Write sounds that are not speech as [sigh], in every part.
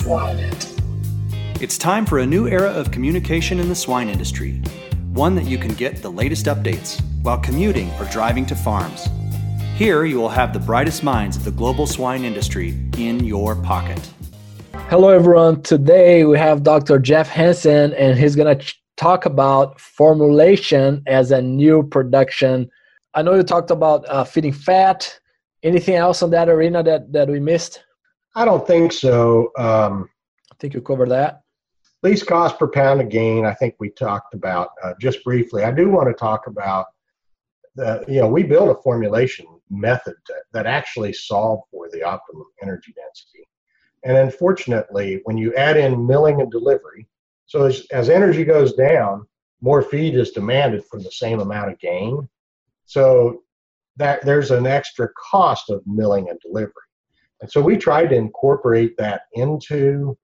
Swine It's time for a new era of communication in the swine industry, one that you can get the latest updates while commuting or driving to farms. Here you will have the brightest minds of the global swine industry in your pocket. Hello, everyone. Today we have Dr. Jeff Hansen, and he's going to talk about formulation as a new production. I know you talked about uh, feeding fat. Anything else on that arena that, that we missed? I don't think so. Um, I think you covered that. Least cost per pound of gain, I think we talked about uh, just briefly. I do want to talk about the, you know, we built a formulation method that, that actually solved for the optimum energy density. And unfortunately, when you add in milling and delivery, so as, as energy goes down, more feed is demanded for the same amount of gain. So that there's an extra cost of milling and delivery. And so we tried to incorporate that into,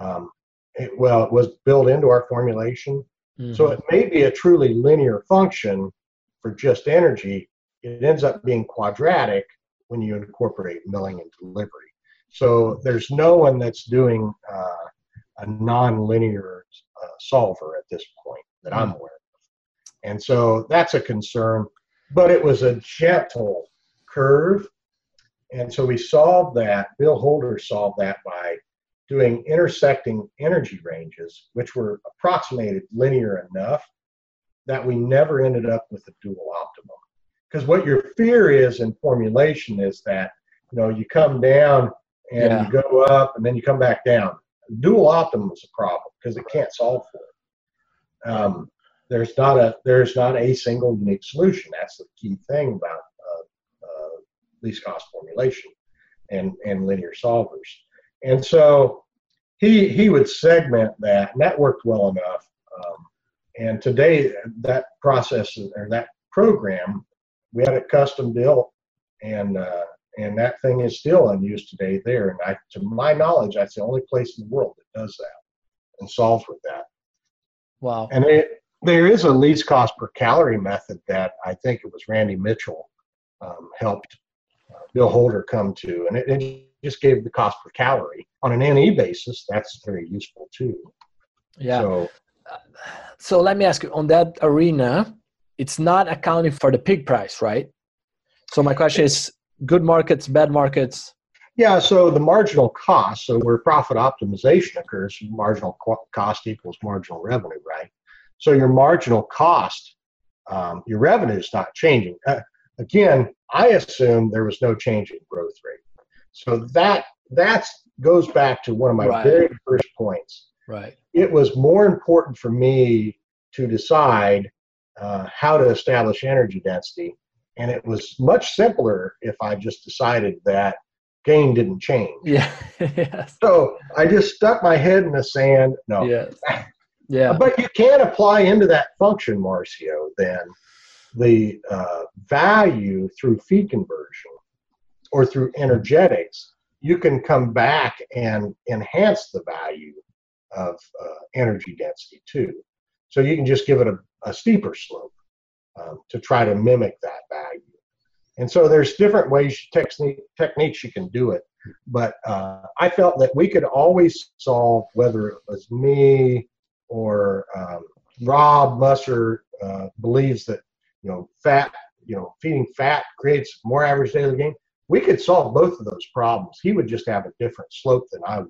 um, it, well, it was built into our formulation. Mm-hmm. So it may be a truly linear function for just energy. It ends up being quadratic when you incorporate milling and delivery. So there's no one that's doing uh, a non-linear uh, solver at this point that I'm hmm. aware of. And so that's a concern, but it was a gentle curve. And so we solved that, Bill Holder solved that by doing intersecting energy ranges, which were approximated linear enough that we never ended up with a dual optimum. Because what your fear is in formulation is that, you know, you come down and yeah. you go up and then you come back down. Dual optimum is a problem because it can't solve for it. Um, there's not a there's not a single unique solution. That's the key thing about least cost formulation and and linear solvers. And so he he would segment that, and that worked well enough. Um, and today that process or that program, we had it custom built, and uh, and that thing is still unused today there. And I, to my knowledge, that's the only place in the world that does that and solves with that. Wow. And it, there is a least cost per calorie method that I think it was Randy Mitchell um, helped Bill Holder come to, and it, it, just gave the cost per calorie on an NE basis. That's very useful too. Yeah. So, so let me ask you on that arena, it's not accounting for the pig price, right? So my question is, good markets, bad markets? Yeah, so the marginal cost, so where profit optimization occurs, marginal cost equals marginal revenue, right? So your marginal cost, um, your revenue is not changing. Uh, again, I assume there was no change in growth rate. So that that's goes back to one of my right. very first points. Right. It was more important for me to decide uh, how to establish energy density and it was much simpler if I just decided that gain didn't change. Yeah. [laughs] yes. So I just stuck my head in the sand. No. Yes. [laughs] Yeah. But you can apply into that function, Marcio, then the uh, value through feed conversion or through energetics. You can come back and enhance the value of uh, energy density too. So you can just give it a, a steeper slope um, to try to mimic that value. And so there's different ways, technique, techniques you can do it. But uh, I felt that we could always solve whether it was me or um, Rob Musser uh, believes that you know fat, you know feeding fat creates more average daily gain. We could solve both of those problems. He would just have a different slope than I would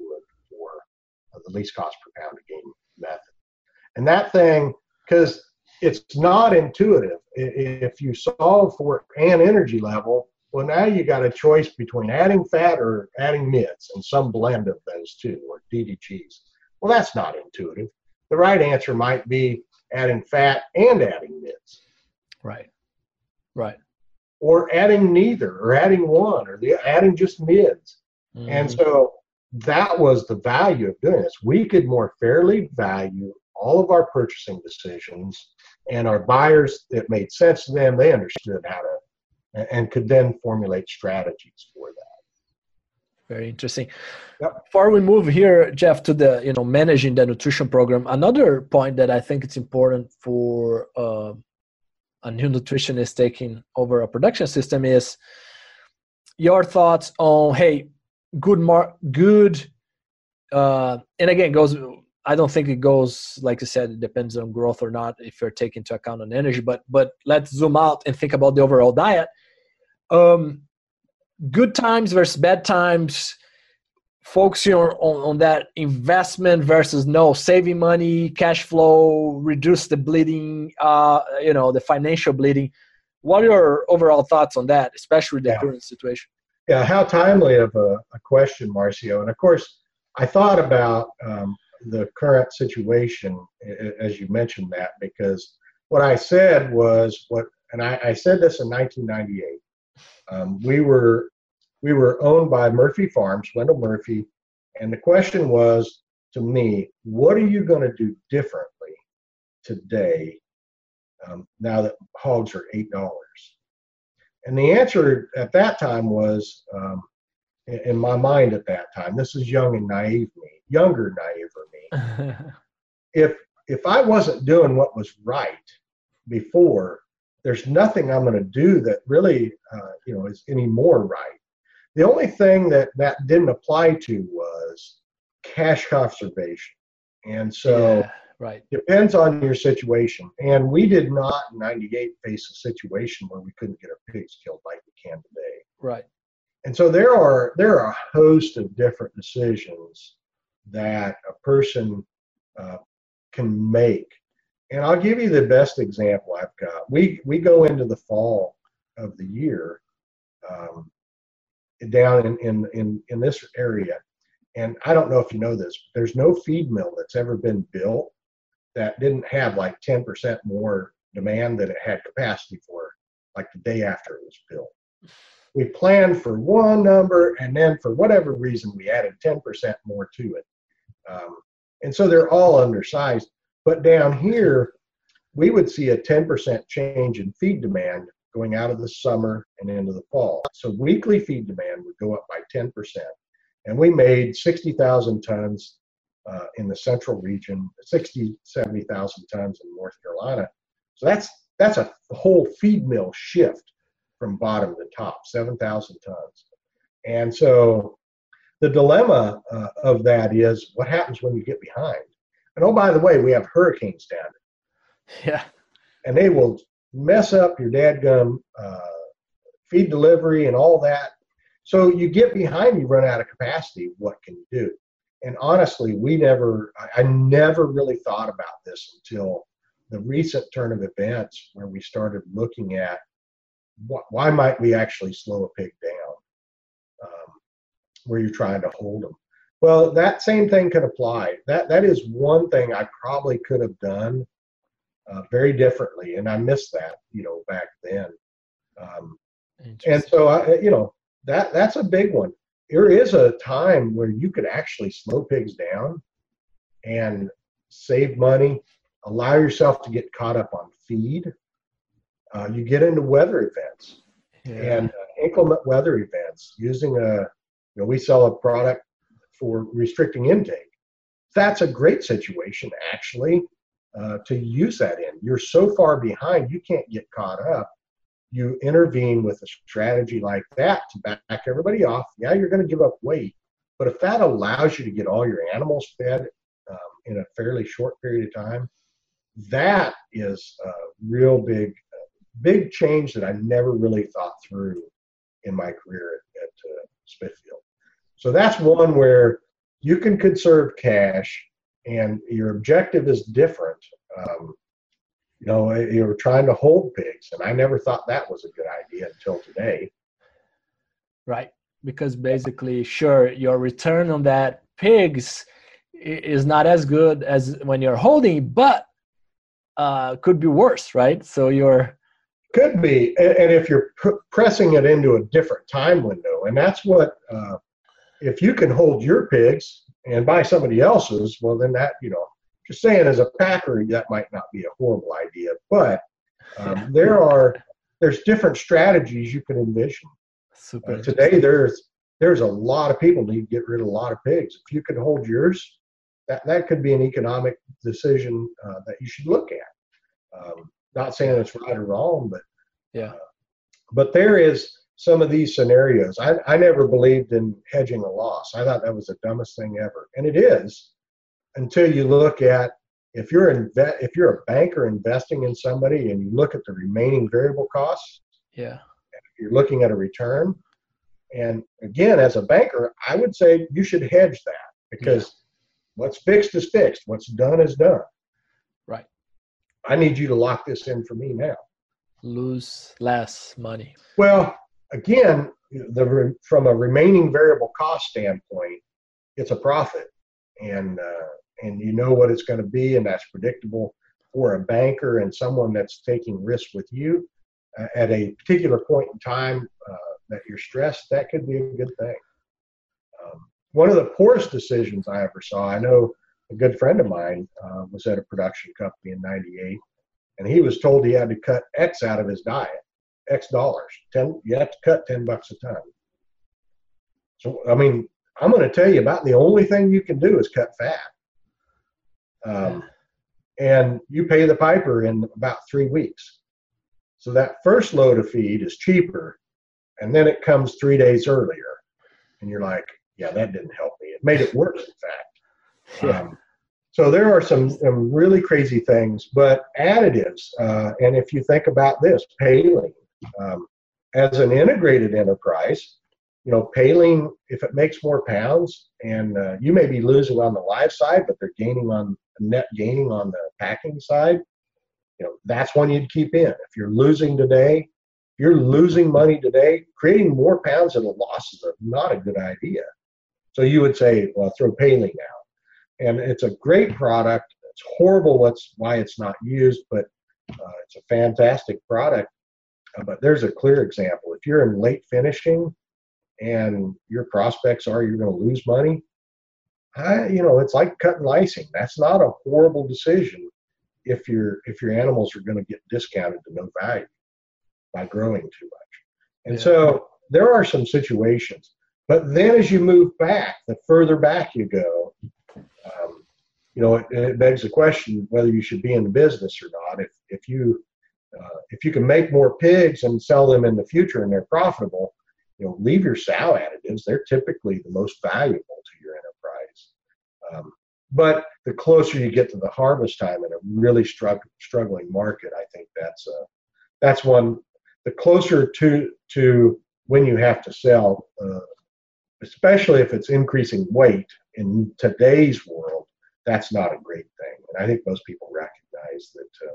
for the least cost per pound of gain method. And that thing, because it's not intuitive. If you solve for an energy level, well, now you got a choice between adding fat or adding mids and some blend of those two, or DDGs. Well, that's not intuitive. The right answer might be adding fat and adding mids. Right. Right. Or adding neither, or adding one, or the, adding just mids. Mm-hmm. And so that was the value of doing this. We could more fairly value all of our purchasing decisions and our buyers it made sense to them they understood how to and could then formulate strategies for that very interesting yep. before we move here jeff to the you know managing the nutrition program another point that i think it's important for uh, a new nutritionist taking over a production system is your thoughts on hey good mar- good uh, and again, goes. I don't think it goes like I said. It depends on growth or not if you're taking into account on energy. But but let's zoom out and think about the overall diet. Um, good times versus bad times. Focusing on, on that investment versus no saving money, cash flow, reduce the bleeding. Uh, you know the financial bleeding. What are your overall thoughts on that, especially the yeah. current situation? Yeah, how timely of a, a question, Marcio. And of course, I thought about um, the current situation as you mentioned that because what I said was what, and I, I said this in 1998. Um, we were we were owned by Murphy Farms, Wendell Murphy, and the question was to me, what are you going to do differently today um, now that hogs are eight dollars? And the answer at that time was um, in my mind at that time. This is young and naive me, younger naive me. [laughs] if if I wasn't doing what was right before, there's nothing I'm going to do that really, uh, you know, is any more right. The only thing that that didn't apply to was cash conservation, and so yeah, right depends on your situation. And we did not in '98 face a situation where we couldn't get our pigs killed like we can today. Right. And so there are there are a host of different decisions that a person uh, can make. And I'll give you the best example I've got. We we go into the fall of the year um, down in, in in in this area, and I don't know if you know this. but There's no feed mill that's ever been built that didn't have like 10% more demand than it had capacity for, like the day after it was built we planned for one number, and then for whatever reason, we added 10% more to it. Um, and so they're all undersized. But down here, we would see a 10% change in feed demand going out of the summer and into the fall. So weekly feed demand would go up by 10%. And we made 60,000 tons uh, in the central region, 60, 70,000 tons in North Carolina. So that's that's a whole feed mill shift from bottom to top, 7,000 tons. And so the dilemma uh, of that is what happens when you get behind. And oh, by the way, we have hurricanes down there. Yeah. And they will mess up your dadgum uh, feed delivery and all that. So you get behind, you run out of capacity. What can you do? And honestly, we never, I, never really thought about this until the recent turn of events where we started looking at why might we actually slow a pig down um, where you're trying to hold them? Well, that same thing could apply. That that is one thing I probably could have done uh, very differently, and I missed that, you know, back then. Um, and so, I, you know, that that's a big one. There is a time where you could actually slow pigs down and save money, allow yourself to get caught up on feed, uh, you get into weather events yeah. and uh, inclement weather events using a, you know, we sell a product for restricting intake. That's a great situation actually uh, to use that in. You're so far behind, you can't get caught up. You intervene with a strategy like that to back everybody off. Yeah, you're going to give up weight, but if that allows you to get all your animals fed um, in a fairly short period of time, that is a real big big change that I never really thought through in my career at, at uh, Smithfield. So that's one where you can conserve cash and your objective is different. Um, you know, you're trying to hold pigs, and I never thought that was a good idea until today. Right, because basically, sure, your return on that pigs is not as good as when you're holding, but uh, could be worse, right? So you're could be, and if you're pr- pressing it into a different time window, and that's what, uh, if you can hold your pigs and buy somebody else's, well, then that, you know, just saying as a packer, that might not be a horrible idea, but um, there are, there's different strategies you can envision. Super. Uh, today, there's there's a lot of people need to get rid of a lot of pigs. If you could hold yours, that that could be an economic decision uh, that you should look at. Um, not saying it's right or wrong, but yeah. Uh, but there is some of these scenarios. I, I never believed in hedging a loss. I thought that was the dumbest thing ever. And it is until you look at if you're inve- if you're a banker investing in somebody and you look at the remaining variable costs, yeah, you're looking at a return. And again, as a banker, I would say you should hedge that because yeah. what's fixed is fixed. What's done is done. Right. I need you to lock this in for me now. Lose less money. Well, again, the from a remaining variable cost standpoint, it's a profit, and uh, and you know what it's going to be, and that's predictable for a banker and someone that's taking risk with you uh, at a particular point in time uh, that you're stressed. That could be a good thing. Um, one of the poorest decisions I ever saw. I know a good friend of mine uh, was at a production company in '98, and he was told he had to cut X out of his diet, X dollars. Ten, you have to cut ten bucks a ton. So I mean, I'm going to tell you about the only thing you can do is cut fat. Um, and you pay the piper in about three weeks. So that first load of feed is cheaper, and then it comes three days earlier. And you're like, yeah, that didn't help me. It made it worse, in fact. [laughs] Yeah. Um, so there are some, some, really crazy things, but additives, uh, and if you think about this, Paylean, um, as an integrated enterprise, you know, Paylean, if it makes more pounds, and uh, you may be losing on the live side, but they're gaining on net gaining on the packing side, you know, that's one you'd keep in. If you're losing today, you're losing money today, creating more pounds at a loss is not a good idea. So you would say, well, throw Paylean out. And it's a great product. It's horrible what's why it's not used, but uh, it's a fantastic product. Uh, but there's a clear example. If you're in late finishing and your prospects are you're going to lose money, I, you know, it's like cutting lysine. That's not a horrible decision if your if your animals are going to get discounted to no value by growing too much. And yeah. so there are some situations. But then as you move back, the further back you go, um, you know, it, it, begs the question whether you should be in the business or not. If if you uh, if you can make more pigs and sell them in the future and they're profitable, you know, leave your sow additives. They're typically the most valuable to your um, but the closer you get to the harvest time in a really strugg- struggling market, I think that's uh, that's one. The closer to to when you have to sell, uh, especially if it's increasing weight in today's world, that's not a great thing. And I think most people recognize that uh,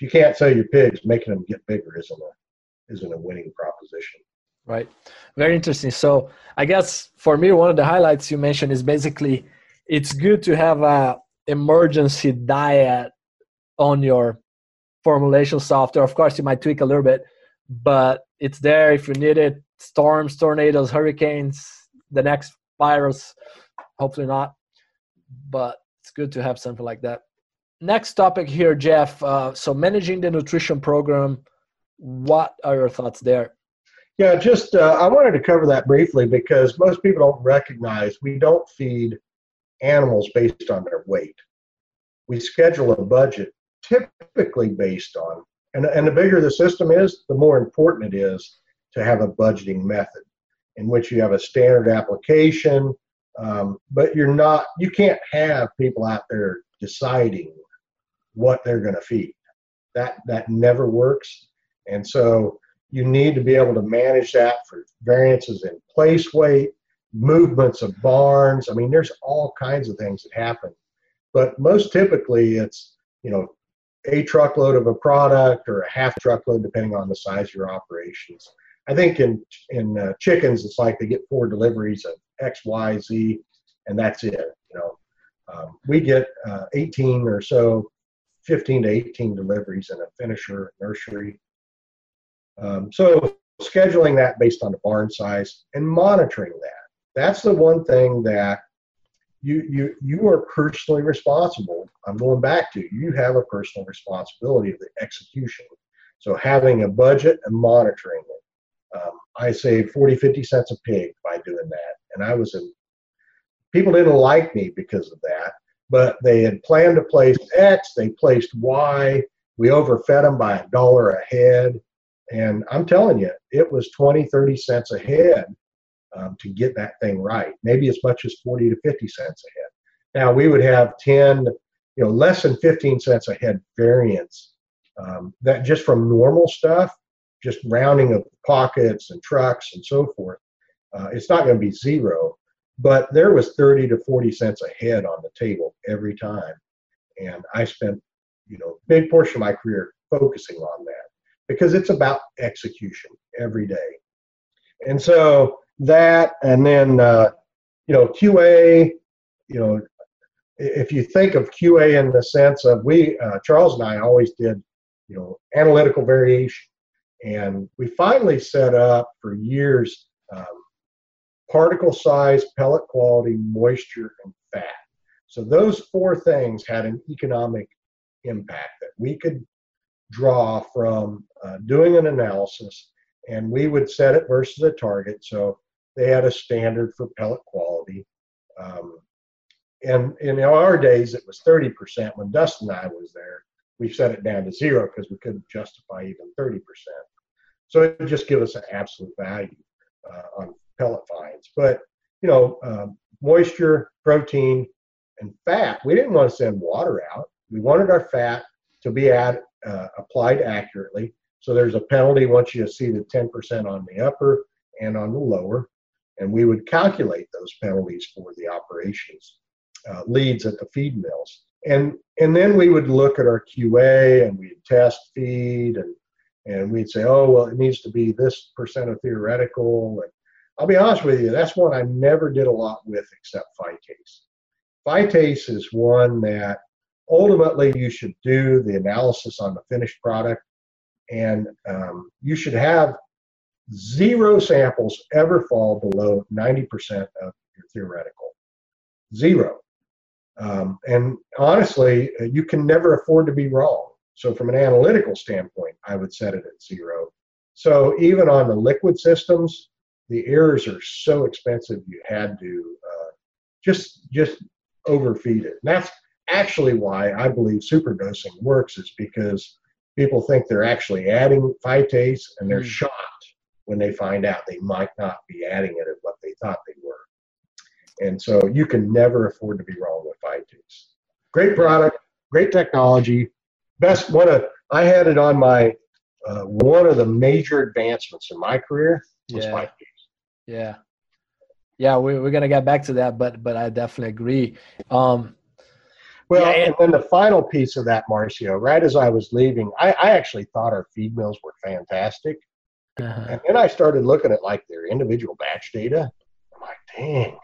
if you can't sell your pigs, making them get bigger isn't a isn't a winning proposition. Right. Very interesting. So I guess for me, one of the highlights you mentioned is basically it's good to have a emergency diet on your formulation software. Of course, you might tweak a little bit, but it's there if you need it. Storms, tornadoes, hurricanes, the next virus, hopefully not, but it's good to have something like that. Next topic here, Jeff. Uh, so, managing the nutrition program, what are your thoughts there? Yeah, just uh, I wanted to cover that briefly because most people don't recognize we don't feed animals based on their weight. We schedule a budget typically based on, and, and the bigger the system is, the more important it is to have a budgeting method in which you have a standard application, um, but you're not, you can't have people out there deciding what they're going to feed. That, that never works. And so you need to be able to manage that for variances in place weight, movements of barns. I mean, there's all kinds of things that happen. But most typically, it's, you know, a truckload of a product or a half truckload, depending on the size of your operations. I think in in uh, chickens, it's like they get four deliveries of X, Y, Z, and that's it. You know, um, we get uh, 18 or so, 15 to 18 deliveries in a finisher nursery. Um, so scheduling that based on the barn size and monitoring that that's the one thing that you you you are personally responsible. I'm going back to you have a personal responsibility of the execution. So having a budget and monitoring it. Um, I saved 40, 50 cents a pig by doing that, and I was in. People didn't like me because of that, but they had planned to place X, they placed Y. We overfed them by a dollar a head, And I'm telling you, it was 20, 30 cents a head um, to get that thing right, maybe as much as 40 to 50 cents a head. Now, we would have 10, you know, less than 15 cents a head variance. Um, that just from normal stuff, just rounding of pockets and trucks and so forth, uh, it's not going to be zero. But there was 30 to 40 cents a head on the table every time. And I spent, you know, big portion of my career focusing on that because it's about execution every day. And so that, and then, uh, you know, QA, you know, if you think of QA in the sense of we, uh, Charles and I always did, you know, analytical variation. And we finally set up for years um, particle size, pellet quality, moisture, and fat. So those four things had an economic impact that we could draw from uh, doing an analysis, and we would set it versus a target. So they had a standard for pellet quality. Um, and in our days, it was 30%. When Dustin and I was there, we set it down to zero because we couldn't justify even 30%. So it would just give us an absolute value uh, on pellet fines. But, you know, um, moisture, protein, and fat, we didn't want to send water out. We wanted our fat to be at, uh, applied accurately. So there's a penalty once you see the 10% on the upper and on the lower. And we would calculate those penalties for the operations uh, leads at the feed mills. And, and then we would look at our QA and we'd test feed and, and we'd say, oh, well, it needs to be this percent of theoretical. And I'll be honest with you, that's one I never did a lot with except phytase. Phytase is one that ultimately you should do the analysis on the finished product and um, you should have zero samples ever fall below 90% of your theoretical. Zero. Um, and honestly, uh, you can never afford to be wrong. So, from an analytical standpoint, I would set it at zero. So, even on the liquid systems, the errors are so expensive you had to uh, just just overfeed it. And that's actually why I believe superdosing works is because people think they're actually adding phytase and they're mm. shocked when they find out they might not be adding it at what they thought they were. And so you can never afford to be wrong with phytase. Great product, great technology. Best one of I had it on my uh, one of the major advancements in my career was yeah. Yeah. Yeah, we, we're gonna get back to that, but but I definitely agree. Um, well, yeah, and then the final piece of that, Marcio, right as I was leaving, I, I actually thought our feed mills were fantastic. Uh-huh. And then I started looking at like their individual batch data. I'm like, dang,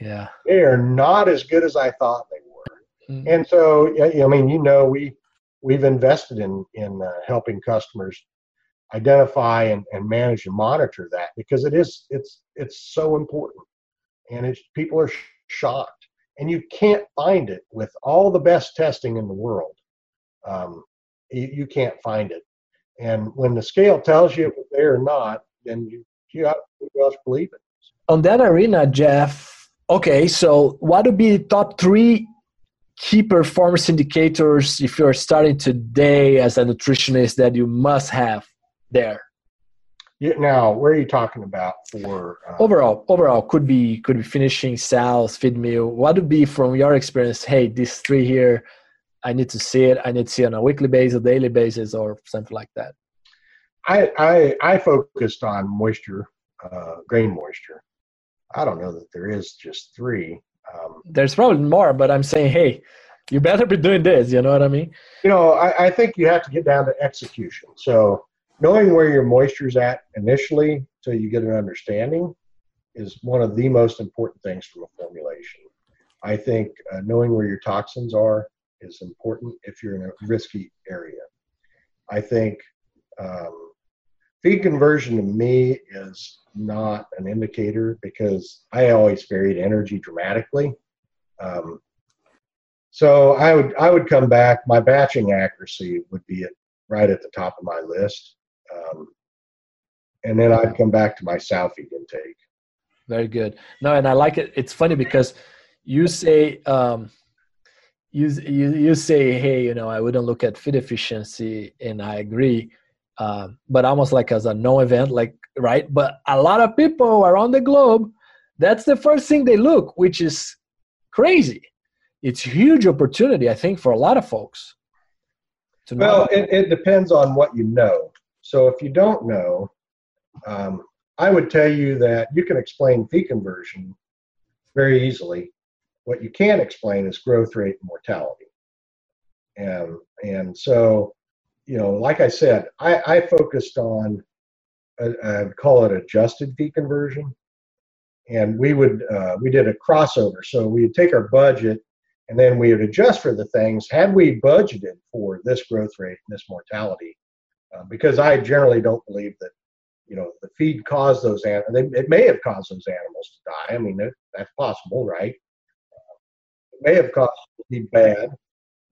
yeah, they are not as good as I thought they were. Mm-hmm. And so, yeah, I mean, you know, we we've invested in in uh, helping customers identify and, and manage and monitor that because it is it's it's so important, and it's people are sh- shocked and you can't find it with all the best testing in the world. Um, you, you, can't find it. And when the scale tells you it was or not, then you you to believe it. On that arena, Jeff. Okay, so what would be the top three key performance indicators if you're starting today as a nutritionist that you must have there? now, where are you talking about for uh, overall? Overall, could be could be finishing, sales, feed mill. What would be from your experience? Hey, these three here, I need to see it. I need to see it on a weekly basis, a daily basis, or something like that. I I, I focused on moisture, uh, grain moisture. I don't know that there is just three. Um, There's probably more, but I'm saying, hey, you better be doing this. You know what I mean? You know, I, I think you have to get down to execution. So knowing where your moisture is at initially so you get an understanding is one of the most important things from a formulation. I think uh, knowing where your toxins are is important if you're in a risky area. I think um, feed conversion to me is not an indicator because I always varied energy dramatically. Um, so I would I would come back. My batching accuracy would be at, right at the top of my list. Um, and then I'd come back to my sow feed intake. Very good. No, and I like it. It's funny because you say um, you, you you say, hey, you know, I wouldn't look at feed efficiency, and I agree. uh, but almost like as a no event, like right. But a lot of people around the globe, that's the first thing they look, which is crazy. It's huge opportunity, I think, for a lot of folks. well, it, it depends on what you know. So if you don't know, um, I would tell you that you can explain fee conversion very easily. What you can't explain is growth rate and mortality. And and so, you know, like I said, I, I focused on uh, I'd call it adjusted fee conversion, and we would uh, we did a crossover. So we'd take our budget and then we would adjust for the things. Had we budgeted for this growth rate and this mortality, uh, because I generally don't believe that you know the feed caused those animals. It may have caused those animals to die. I mean that's possible, right? Uh, it may have caused to be bad,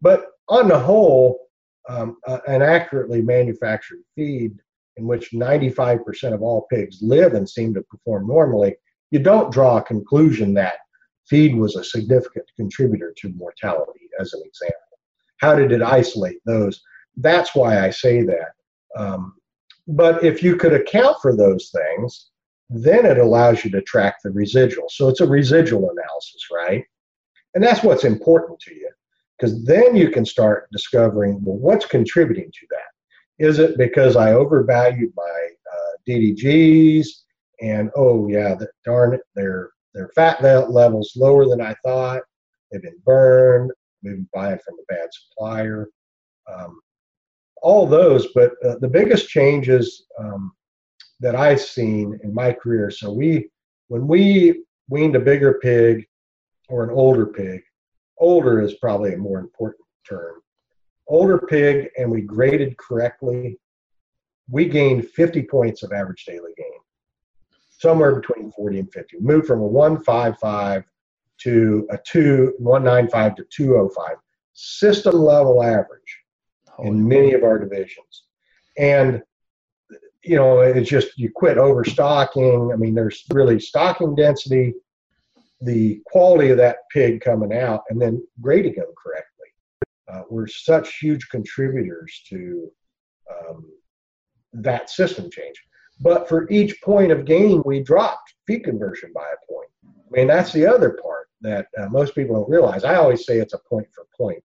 but on the whole, um, uh, an accurately manufactured feed in which 95% of all pigs live and seem to perform normally, you don't draw a conclusion that feed was a significant contributor to mortality, as an example. How did it isolate those? That's why I say that. Um, but if you could account for those things, then it allows you to track the residual. So it's a residual analysis, right? And that's what's important to you because then you can start discovering well, what's contributing to that? Is it because I overvalued my uh, DDGs and oh yeah, the, darn it, their their fat levels lower than I thought. They've been burned. Maybe buying from a bad supplier. Um, all those, but uh, the biggest changes um, that I've seen in my career. So we, when we weaned a bigger pig or an older pig, older is probably a more important term. Older pig, and we graded correctly, we gained 50 points of average daily gain, somewhere between 40 and 50. Moved from a 155 to a 2, 195 to 205. System level average in many of our divisions. And you know, it's just you quit overstocking. I mean, there's really stocking density, the quality of that pig coming out, and then grading them correctly. Uh, were such huge contributors to um, that system change. But for each point of gain, we dropped feed conversion by a point. I mean, that's the other part that uh, most people don't realize. I always say it's a point for point.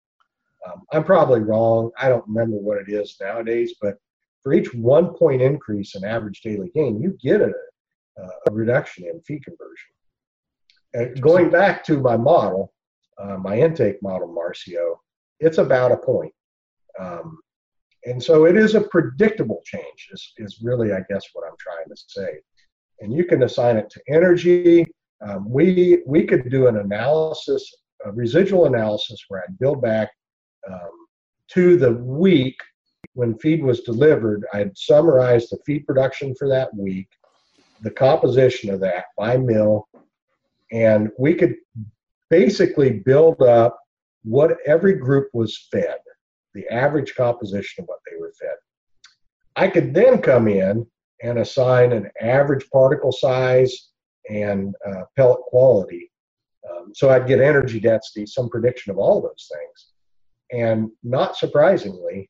Um, I'm probably wrong. I don't remember what it is nowadays, but for each one point increase in average daily gain, you get a, a reduction in feed conversion. And going back to my model, uh, my intake model, Marcio, it's about a point. Um, and so it is a predictable change, is, is really, I guess, what I'm trying to say. And you can assign it to energy. Um, we, we could do an analysis, a residual analysis where I'd build back um, to the week when feed was delivered, I had summarized the feed production for that week, the composition of that by mill, and we could basically build up what every group was fed, the average composition of what they were fed. I could then come in and assign an average particle size and uh, pellet quality. Um, so I'd get energy density, some prediction of all those things. And not surprisingly,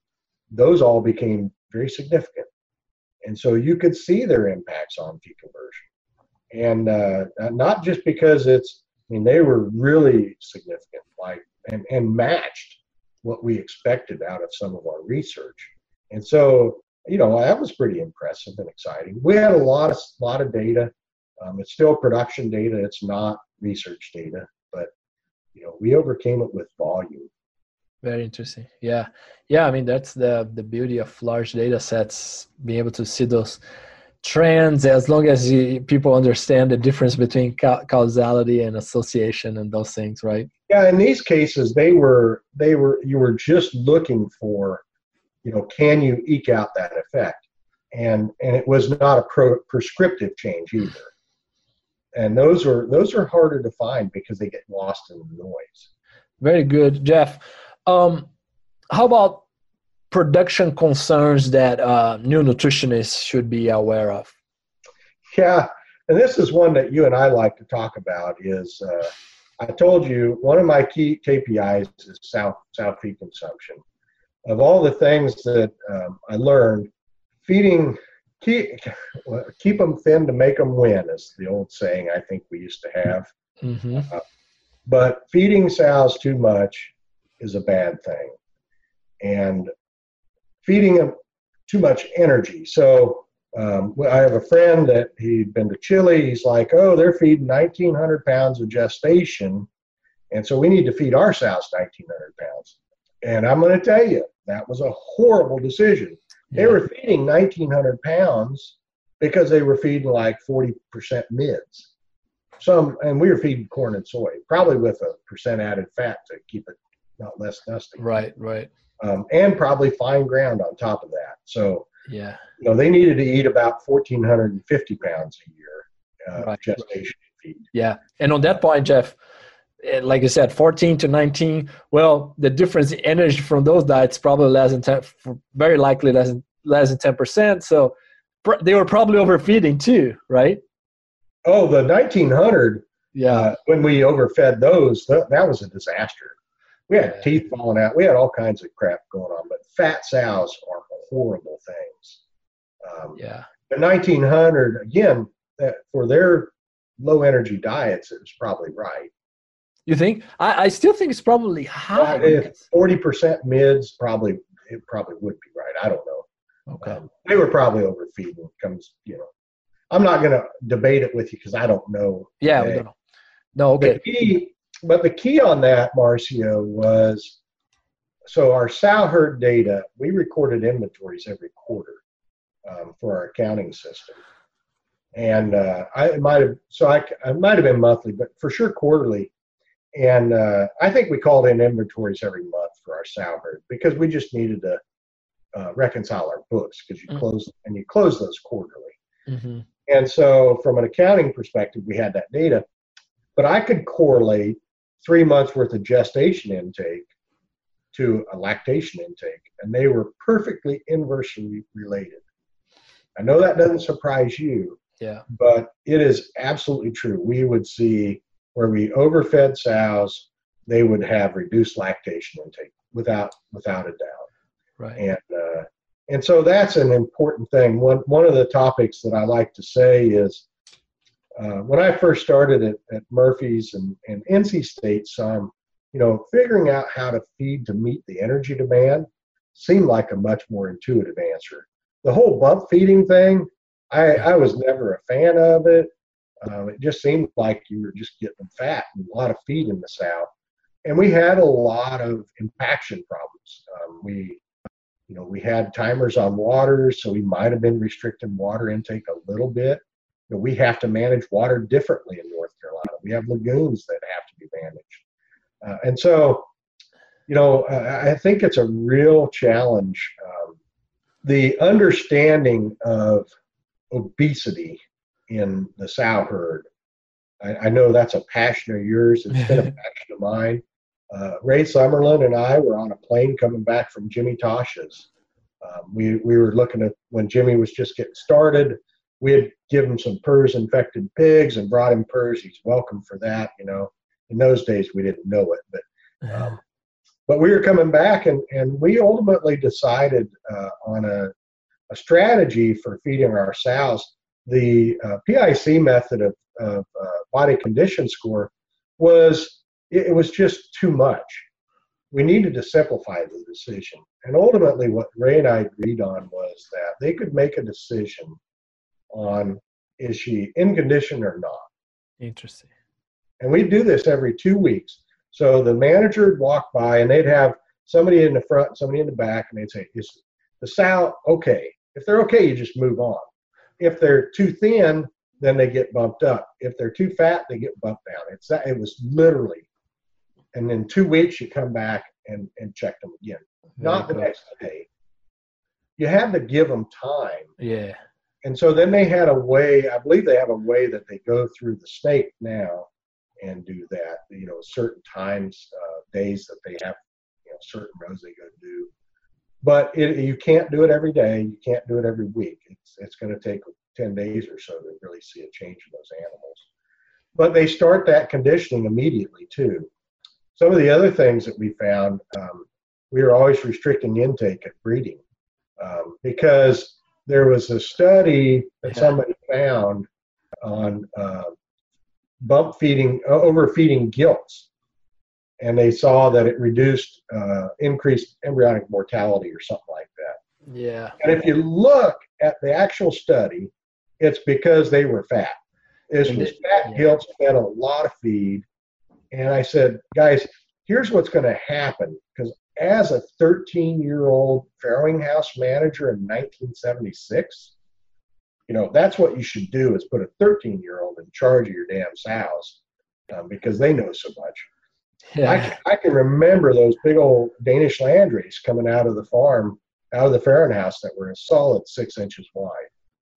those all became very significant. And so you could see their impacts on feed conversion. And uh, not just because it's, I mean, they were really significant, like, and, and matched what we expected out of some of our research. And so, you know, that was pretty impressive and exciting. We had a lot of, lot of data. Um, it's still production data, it's not research data, but, you know, we overcame it with volume very interesting. Yeah, yeah. I mean, that's the the beauty of large data sets, being able to see those trends as long as you, people understand the difference between ca- causality and association and those things, right? Yeah. In these cases, they were they were you were just looking for, you know, can you eke out that effect, and and it was not a pro- prescriptive change either. And those are those are harder to find because they get lost in the noise. Very good, Jeff. Um, how about production concerns that uh, new nutritionists should be aware of? Yeah, and this is one that you and I like to talk about. Is uh, I told you one of my key KPIs is south south feed consumption. Of all the things that um, I learned, feeding keep keep them thin to make them win is the old saying I think we used to have. Mm-hmm. Uh, but feeding sows too much is a bad thing, and feeding them too much energy. So um, I have a friend that he'd been to Chile. He's like, "Oh, they're feeding 1,900 pounds of gestation, and so we need to feed our sows 1,900 pounds." And I'm going to tell you, that was a horrible decision. They were feeding 1,900 pounds because they were feeding like 40% mids. Some, and we were feeding corn and soy, probably with a percent added fat to keep it not less dusty, Right, right. um, and probably fine ground on top of that. So, Yeah. you know, they needed to eat about 1,450 pounds a year uh, Right. gestation feed. Yeah. And on that point, Jeff, eh, like I said, 14 to 19, well, the difference in energy from those diets probably less than 10, very likely less than, less than 10%. So pr- they were probably overfeeding too, right? Oh, the 1900 Yeah. uh, when we overfed those, that, that was a disaster. We had teeth falling out. We had all kinds of crap going on. But fat sows are horrible things. Um, yeah. The 1900 again that for their low energy diets, it was probably right. You think? I, I still think it's probably high. 40% mids, probably it probably would be right. I don't know. okay. Um, they were probably overfeeding. Comes you know, I'm not going to debate it with you because I don't know. Yeah. We don't know. No. Okay. The key, but the key on that, Marcio, was so our sow herd data. We recorded inventories every quarter um, for our accounting system, and uh, I might have so I, I might have been monthly, but for sure quarterly. And uh, I think we called in inventories every month for our sow herd because we just needed to uh, reconcile our books because you Mm. close and you close those quarterly. hmm And so, from an accounting perspective, we had that data, but I could correlate three months worth of gestation intake to a lactation intake, and they were perfectly inversely related. I know that doesn't surprise you, Yeah. but it is absolutely true. We would see where we overfed sows, they would have reduced lactation intake without without a doubt Right. and uh, and so that's an important thing. One one of the topics that I like to say is uh, when I first started at, at Murphy's and, and NC State, some you know figuring out how to feed to meet the energy demand seemed like a much more intuitive answer. The whole bump feeding thing, I I was never a fan of it. Um, it just seemed like you were just getting fat and a lot of feed in the sow. And we had a lot of impaction problems. Um, we you know, we had timers on water, so we might have been restricting water intake a little bit. You know, we have to manage water differently in North Carolina. We have lagoons that have to be managed. Uh, and so, you know, I, I think it's a real challenge. Um, the understanding of obesity in the sow herd, I, I know that's a passion of yours. It's been a [laughs] passion of mine. Uh, Ray Summerlin and I were on a plane coming back from Jimmy Tosh's. Um, we, we were looking at when Jimmy was just getting started. We had given him some PRRS infected pigs and brought him PRRS. He's welcome for that. You know, in those days we didn't know it, but um, but we were coming back and, and we ultimately decided uh, on a, a strategy for feeding our sows. The uh, PIC method of, of uh, body condition score was it, it was just too much. We needed to simplify the decision. And ultimately, what Ray and I agreed on was that they could make a decision on is she in condition or not. Interesting. And we'd do this every two weeks. So the manager would walk by and they'd have somebody in the front, somebody in the back, and they'd say, Is the sow okay? If they're okay, you just move on. If they're too thin, then they get bumped up. If they're too fat, they get bumped down. It's that it was literally. And then two weeks you come back and, and check them again. Not the next day. You had to give them time. Yeah. And so then they had a way, I believe they have a way that they go through the state now and do that, you know, certain times, uh, days that they have, you know, certain rows they go do. But it, you can't do it every day. You can't do it every week. It's, it's going to take 10 days or so to really see a change in those animals. But they start that conditioning immediately too. Some of the other things that we found, um, we were always restricting intake at breeding um, because there was a study that somebody found on uh, bump feeding, uh, overfeeding gilts, and they saw that it reduced uh, increased embryonic mortality or something like that. Yeah. And if you look at the actual study, it's because they were fat. This was fat yeah. gilts fed a lot of feed, and I said, guys, here's what's going to happen because as a 13 year old farrowing house manager in 1976, you know, that's what you should do is put a 13 year old in charge of your damn sows um, because they know so much. Yeah. I, can, I can remember those big old Danish Landrace coming out of the farm, out of the farrowing house that were a solid six inches wide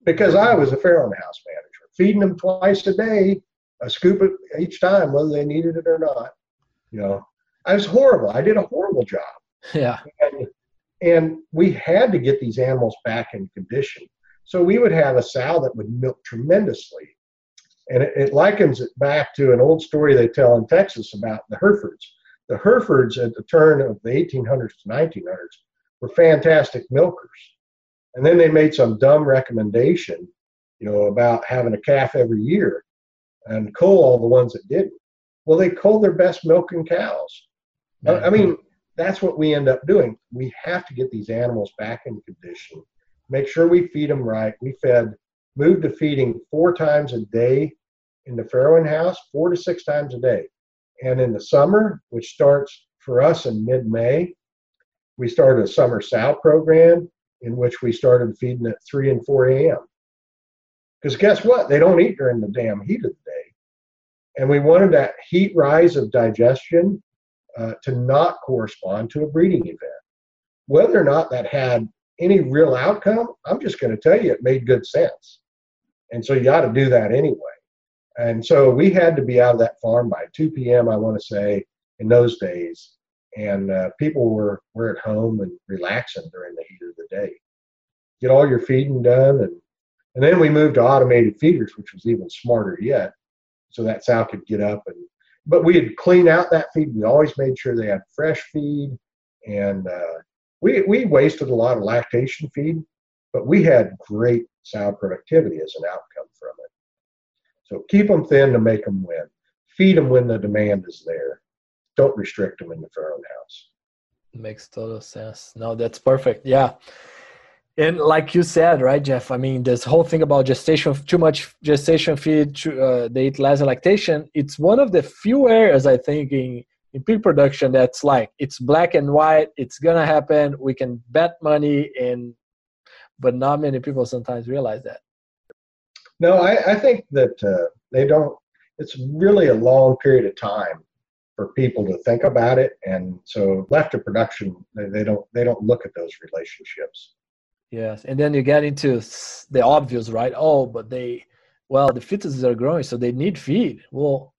because I was a farrowing house manager, feeding them twice a day, a scoop each time, whether they needed it or not. You know, I was horrible. I did a horrible job. Yeah. And, and we had to get these animals back in condition. So we would have a sow that would milk tremendously. And it, it likens it back to an old story they tell in Texas about the Herefords. The Herefords at the turn of the 1800s to 1900s were fantastic milkers. And then they made some dumb recommendation, you know, about having a calf every year and cull all the ones that didn't. Well, they cull their best milking cows. I mean, that's what we end up doing. We have to get these animals back in condition, make sure we feed them right. We fed, moved to feeding four times a day in the farrowing house, four to six times a day. And in the summer, which starts for us in mid May, we started a summer sow program in which we started feeding at 3 and 4 a.m. Because guess what? They don't eat during the damn heat of the day. And we wanted that heat rise of digestion uh, to not correspond to a breeding event. Whether or not that had any real outcome, I'm just going to tell you it made good sense. And so you ought to do that anyway. And so we had to be out of that farm by 2 p.m., I want to say, in those days. And uh, people were, were at home and relaxing during the heat of the day. Get all your feeding done. And, and then we moved to automated feeders, which was even smarter yet. So that sow could get up and but we'd clean out that feed. We always made sure they had fresh feed, and uh, we we wasted a lot of lactation feed, but we had great sow productivity as an outcome from it. So keep them thin to make them win. Feed them when the demand is there. Don't restrict them in the farrowing house. Makes total sense. No, that's perfect. Yeah and like you said right jeff i mean this whole thing about gestation too much gestation feed uh, they eat less lactation it's one of the few areas i think in in pig production that's like it's black and white it's gonna happen we can bet money and but not many people sometimes realize that. No i, I think that uh, they don't it's really a long period of time for people to think about it and so left to production they, they don't they don't look at those relationships Yes, and then you get into the obvious, right? Oh, but they, well, the fetuses are growing, so they need feed. Well,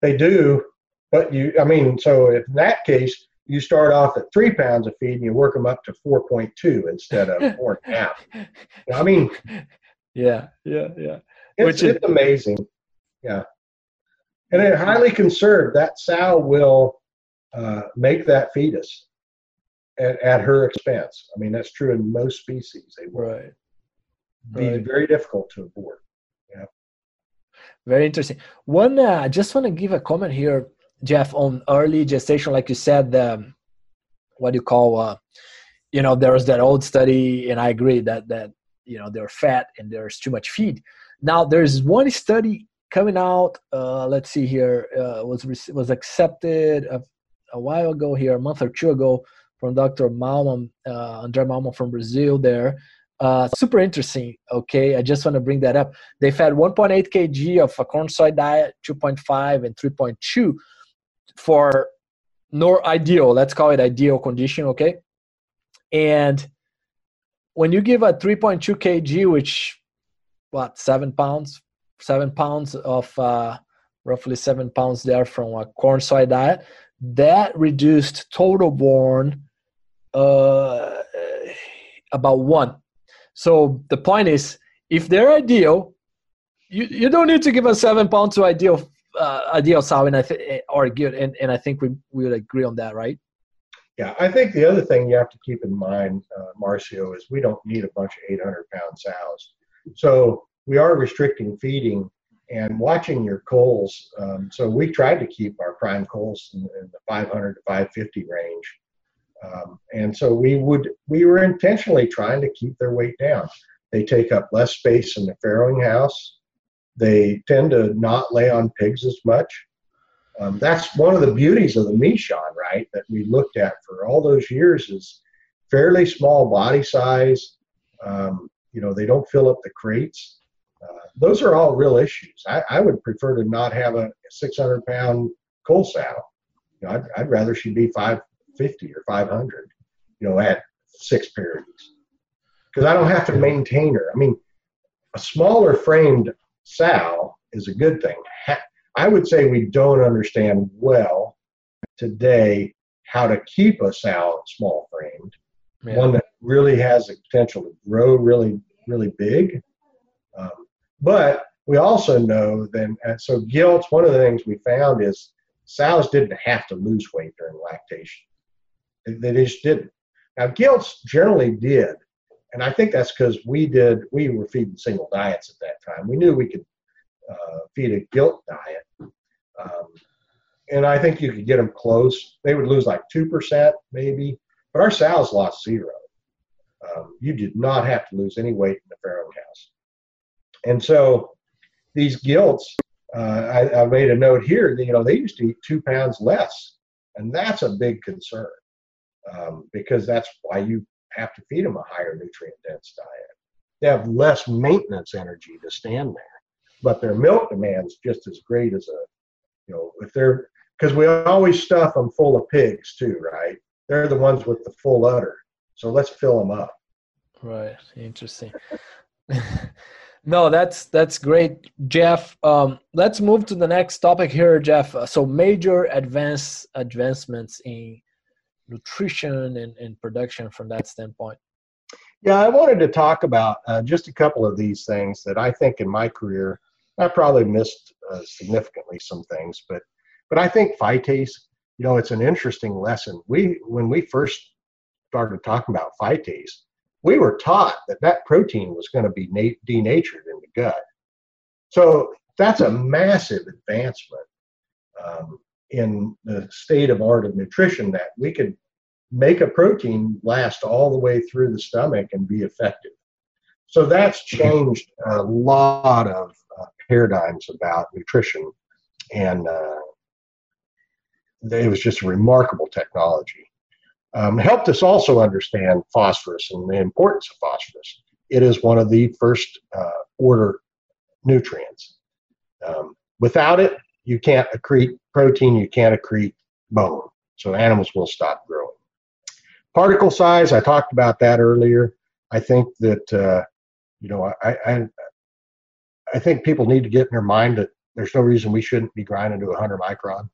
they do, but you, I mean, so if in that case, you start off at three pounds of feed and you work them up to 4.2 instead of four and a half. I mean, [laughs] yeah, yeah, yeah. It's, Which is, it's amazing. Yeah. And it highly conserved, that sow will uh, make that fetus at, at her expense. I mean, that's true in most species. They will right. be right. very difficult to abort. Yeah. Very interesting. One, uh, I just want to give a comment here, Jeff, on early gestation. Like you said, the, what do you call, uh, you know, there was that old study, and I agree that that you know they're fat and there's too much feed. Now there's one study coming out. Uh, let's see here, uh, was was accepted a, a while ago here, a month or two ago, from Dr. Mallmann, uh, Andre Mallmann from Brazil there. Uh, super interesting. Okay, I just want to bring that up. They fed 1.8 kg of a corn soy diet, 2.5 and 3.2 for nor ideal. Let's call it ideal condition. Okay, and when you give a 3.2 kg, which what seven pounds, seven pounds of uh, roughly seven pounds there from a corn soy diet, that reduced total born uh, about one. So the point is, if they're ideal, you, you don't need to give a seven pound to ideal uh, ideal sow, and I th- or good, and, and I think we we would agree on that, right? Yeah, I think the other thing you have to keep in mind, uh, Marcio, is we don't need a bunch of 800 pound sows. So we are restricting feeding and watching your coals. Um, so we tried to keep our prime coals in, in the 500 to 550 range. Um, and so we would we were intentionally trying to keep their weight down. They take up less space in the farrowing house. They tend to not lay on pigs as much. Um, that's one of the beauties of the Meishan, right? That we looked at for all those years is fairly small body size. Um, you know, they don't fill up the crates. Uh, those are all real issues. I, I, would prefer to not have a 600 pound cull sow. You know, I'd, I'd rather she be 550 or 500, you know, at six parities. Because I don't have to maintain her. I mean, a smaller framed sow is a good thing. I would say we don't understand well today how to keep a sow small framed, yeah. one that really has the potential to grow really, really big. Um, but we also know then, so gilts, one of the things we found is sows didn't have to lose weight during lactation. They, just didn't. Now, gilts generally did. And I think that's because we did, we were feeding single diets at that time. We knew we could uh, feed a gilt diet. Um, and I think you could get them close. They would lose like 2% maybe, but our sows lost zero. Um, you did not have to lose any weight in the farrowing house. And so these gilts, uh, I, I, made a note here, you know, they used to eat two pounds less. And that's a big concern um, because that's why you have to feed them a higher nutrient dense diet. They have less maintenance energy to stand there but their milk demand's just as great as a, you know, if they're because we always stuff them full of pigs too, right? They're the ones with the full udder, so let's fill them up. Right. Interesting. [laughs] no, that's that's great, Jeff. Um, let's move to the next topic here, Jeff. So major advance advancements in nutrition and, and production from that standpoint. Yeah, I wanted to talk about uh, just a couple of these things that I think in my career I probably missed uh, significantly some things, but but I think phytase, you know, it's an interesting lesson. We when we first started talking about phytase, we were taught that that protein was going to be na- denatured in the gut. So that's a massive advancement um, in the state of art of nutrition that we could make a protein last all the way through the stomach and be effective. So that's changed a lot of uh, paradigms about nutrition, and uh, it was just a remarkable technology. Um, helped us also understand phosphorus and the importance of phosphorus. It is one of the first uh, order nutrients. Um, without it, you can't accrete protein, you can't accrete bone. So animals will stop growing. Particle size, I talked about that earlier. I think that uh, you know, I, I, I think people need to get in their mind that there's no reason we shouldn't be grinding to 100 micron.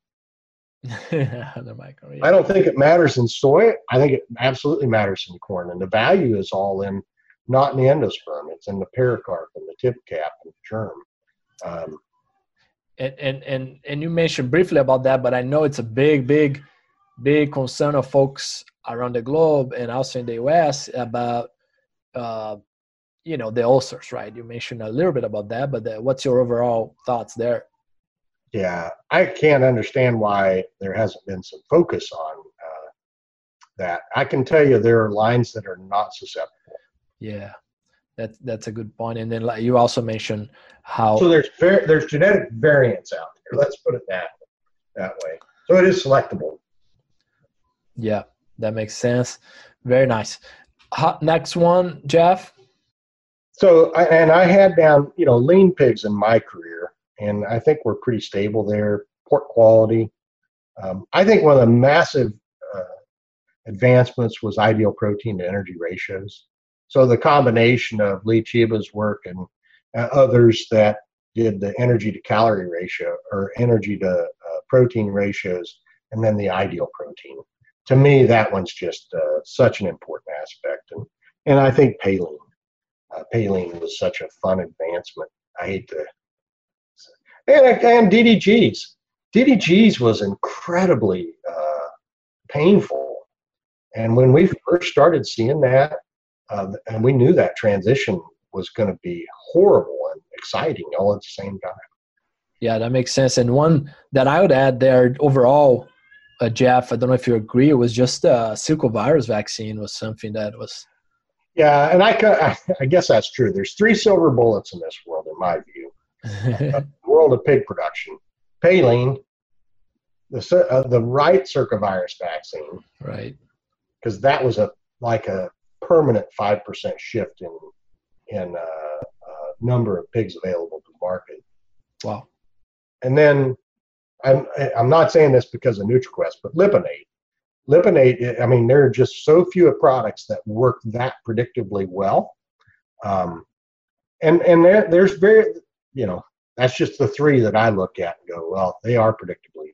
[laughs] 100 micron. Yeah. I don't think it matters in soy. I think it absolutely matters in corn, and the value is all in not in the endosperm. It's in the pericarp and the tip cap and the germ. Um, and, and and and you mentioned briefly about that, but I know it's a big, big, big concern of folks around the globe and also in the U.S. about uh, you know the ulcers right? You mentioned a little bit about that but the, what's your overall thoughts there? Yeah i can't understand why there hasn't been some focus on uh, that. I can tell you there are lines that are not susceptible. Yeah that, that's a good point. And then like you also mentioned how so there's there's genetic variants out there. Let's put it that that way. So it is selectable. Yeah that makes sense. Very nice. Next one jeff? So I, and I had down you know lean pigs in my career, and I think we're pretty stable there. Pork quality. Um, I think one of the massive uh, advancements was ideal protein to energy ratios. So the combination of Lee Chiba's work and uh, others that did the energy to calorie ratio or energy to uh, protein ratios, and then the ideal protein. To me, that one's just uh, such an important aspect, and and I think Paylean uh, Paylean was such a fun advancement. I hate to. And, and DDGs. DDGs was incredibly uh, painful And when we first started seeing that, uh, and we knew that transition was going to be horrible and exciting all at the same time. Yeah, that makes sense. And one that I would add there overall, uh, Jeff, I don't know if you agree, it was just the uh, circovirus vaccine was something that was. Yeah, and I, I guess that's true. There's three silver bullets in this world, in my view. [laughs] uh, world of pig production, Paylean, the uh, the right circovirus vaccine, right? Because that was a like a permanent five percent shift in in uh, uh, number of pigs available to market. Wow. And then I'm I'm not saying this because of NutriQuest, but Lipinate. Lipinate, I mean, there are just so few products that work that predictably well. Um, and and there, there's very, you know, that's just the three that I look at and go, well, they are predictably.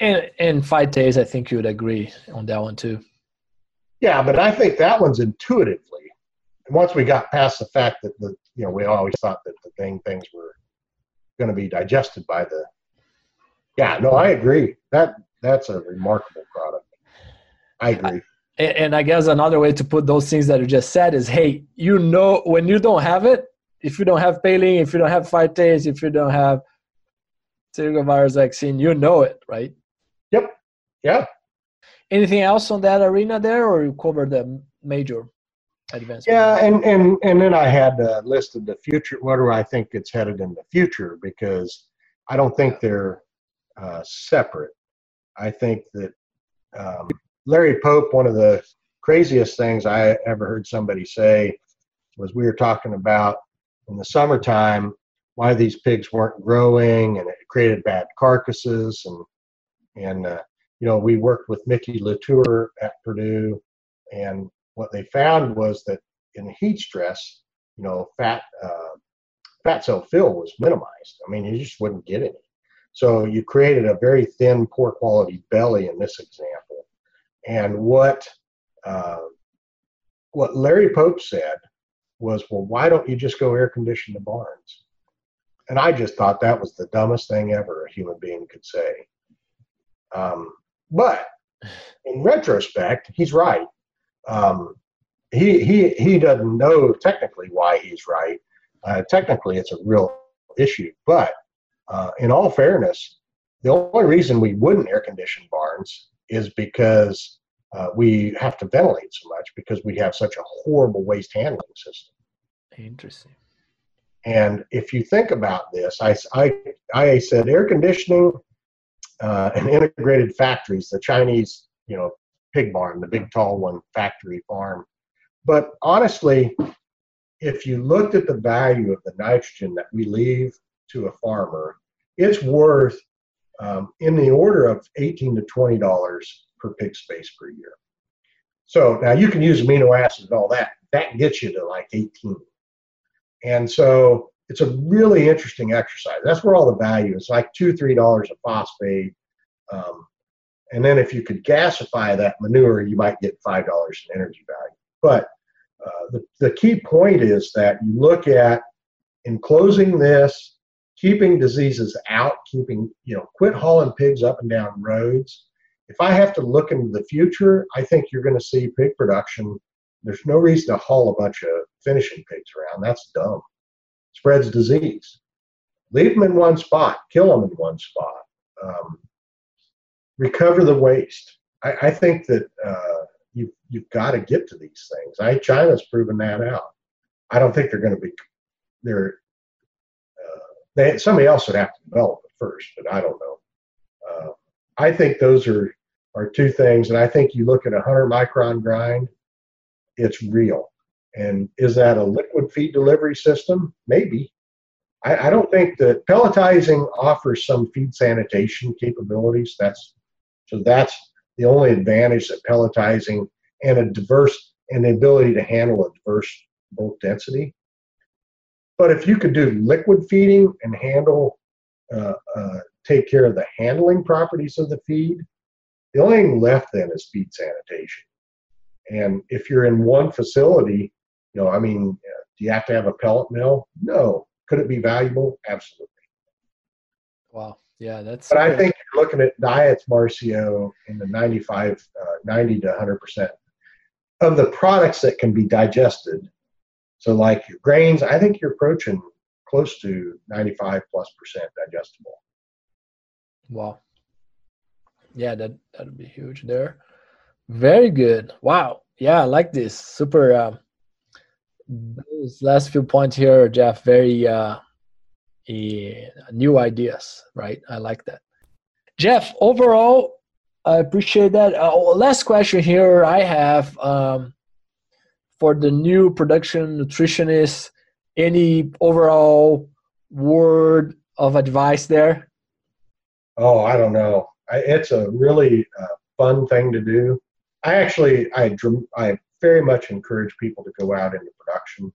And and phytase, I think you would agree on that one too. Yeah, but I think that one's intuitively. once we got past the fact that the, you know, we always thought that the thing things were going to be digested by the. Yeah, no, I agree. That that's a remarkable product. I agree. And, and I guess another way to put those things that you just said is, hey, you know, when you don't have it, if you don't have Paylean, if you don't have phytase, if you don't have virus vaccine, you know it, right? Yep. Yeah. Anything else on that arena there, or you covered the major advancements? Yeah, and and and then I had uh, listed the future. Where do I think it's headed in the future? Because I don't think they're uh, separate. I think that um, Larry Pope, one of the craziest things I ever heard somebody say was we were talking about in the summertime why these pigs weren't growing and it created bad carcasses and and uh, you know we worked with Mickey Latour at Purdue and what they found was that in heat stress you know fat uh, fat cell fill was minimized I mean you just wouldn't get any so you created a very thin poor quality belly in this example and what uh, what Larry Pope said was, well, why don't you just go air condition the barns? And I just thought that was the dumbest thing ever a human being could say. Um, but in retrospect, he's right. Um, he, he, he doesn't know technically why he's right. Uh, technically, it's a real issue. But uh, in all fairness, the only reason we wouldn't air condition barns is because uh, we have to ventilate so much because we have such a horrible waste handling system. Interesting. And if you think about this, I, I, I said air conditioning uh, and integrated factories, the Chinese, you know, pig barn, the big tall one, factory farm. But honestly, if you looked at the value of the nitrogen that we leave to a farmer, it's worth um, in the order of 18 to 20 dollars per pig space per year. So now you can use amino acids and all that. That gets you to like 18. And so it's a really interesting exercise. That's where all the value is like two, three dollars a phosphate. Um, and then if you could gasify that manure, you might get five dollars in energy value. But uh, the, the key point is that you look at enclosing this, keeping diseases out, keeping, you know, quit hauling pigs up and down roads, if I have to look into the future, I think you're going to see pig production. There's no reason to haul a bunch of finishing pigs around. That's dumb. Spreads disease. Leave them in one spot. Kill them in one spot. Um, recover the waste. I, I think that uh, you, you've got to get to these things. I China's proven that out. I don't think they're going to be. They're. Uh, they, somebody else would have to develop it first, but I don't know. Uh, I think those are are two things. And I think you look at a 100 micron grind, it's real. And is that a liquid feed delivery system? Maybe. I, I don't think that pelletizing offers some feed sanitation capabilities. That's so that's the only advantage that pelletizing and a diverse and the ability to handle a diverse bulk density. But if you could do liquid feeding and handle, uh, uh, take care of the handling properties of the feed, the only thing left then is feed sanitation. And if you're in one facility, you know, I mean, do you have to have a pellet mill? No. Could it be valuable? Absolutely. Wow. Yeah, that's. But I think you're looking at diets, Marcio, in the 95 uh, 90 to 100 percent of the products that can be digested. So, like your grains, I think you're approaching close to 95 plus percent digestible. Wow. Yeah, that that'd be huge there. Very good. Wow. Yeah, I like this. Super. Uh, those last few points here, Jeff. Very uh, new ideas, right? I like that. Jeff, overall, I appreciate that. Uh, last question here I have um, for the new production nutritionist. Any overall word of advice there? Oh, I don't know. I, it's a really uh, fun thing to do. I actually, I, I very much encourage people to go out into production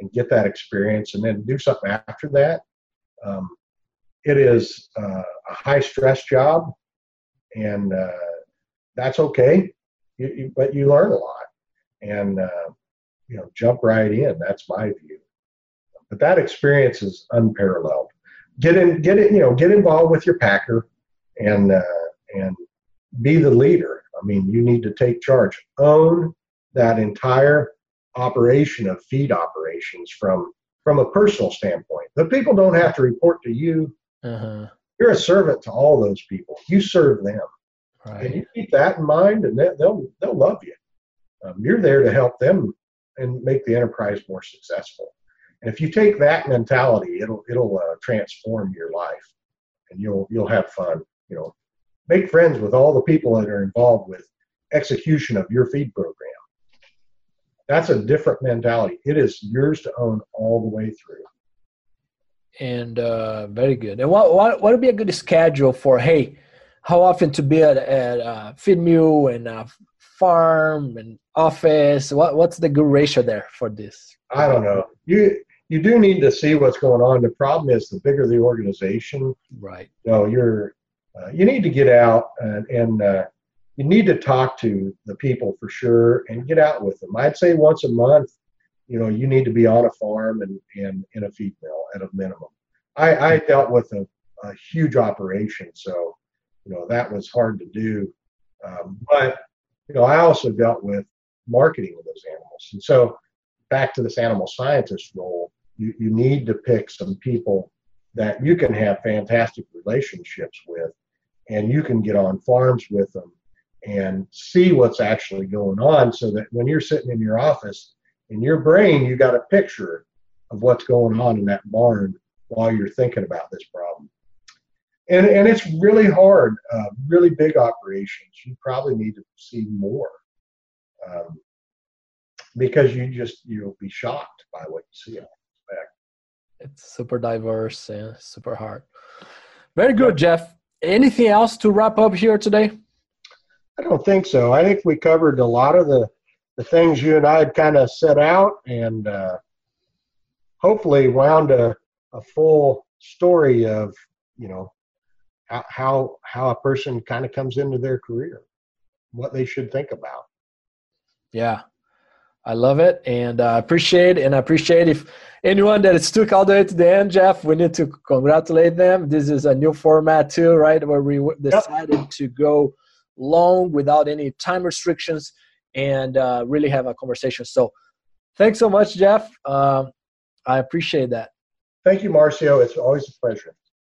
and get that experience and then do something after that. Um, it is uh, a high stress job, and uh, that's okay. You, you, but you learn a lot, and uh, you know, jump right in. That's my view. But that experience is unparalleled. Get in, get it, you know, get involved with your packer, and uh, and be the leader. I mean, you need to take charge, own that entire operation of feed operations from from a personal standpoint. The people don't have to report to you. Uh-huh. You're a servant to all those people. You serve them, right. and you keep that in mind, and they'll they'll love you. Um, you're there to help them and make the enterprise more successful. And if you take that mentality, it'll it'll uh, transform your life, and you'll you'll have fun. You know, make friends with all the people that are involved with execution of your feed program. That's a different mentality. It is yours to own all the way through. And uh, very good. And what, what what would be a good schedule for? Hey, how often to be at at uh, feed mill and uh, farm and office? What what's the good ratio there for this? I don't know. You you do need to see what's going on. The problem is the bigger the organization, right? Know, you're uh, you need to get out and, and uh, you need to talk to the people for sure and get out with them. I'd say once a month, you know, you need to be on a farm and, and in a feed mill at a minimum. I, I dealt with a, a huge operation, so you know that was hard to do. Um, but you know, I also dealt with marketing of those animals, and so back to this animal scientist role, you, you need to pick some people that you can have fantastic relationships with, and you can get on farms with them and see what's actually going on so that when you're sitting in your office in your brain you got a picture of what's going on in that barn while you're thinking about this problem. And and it's really hard uh, really big operations. You probably need to see more um, because you just you'll be shocked by what you see it's super diverse and super hard. Very good jeff. Anything else to wrap up here today I don't think so. I think we covered a lot of the, the things you and I had kind of set out and uh, hopefully wound a, a full story of, you know, how, how a person kind of comes into their career, what they should think about. Yeah, I love it and I uh, appreciate and I appreciate if anyone that stuck all the way to the end, Jeff, we need to congratulate them. This is a new format too, right? Where we decided yep. to go long without any time restrictions and uh, really have a conversation. So thanks so much, Jeff. Uh, I appreciate that. Thank you, Marcio. It's always a pleasure.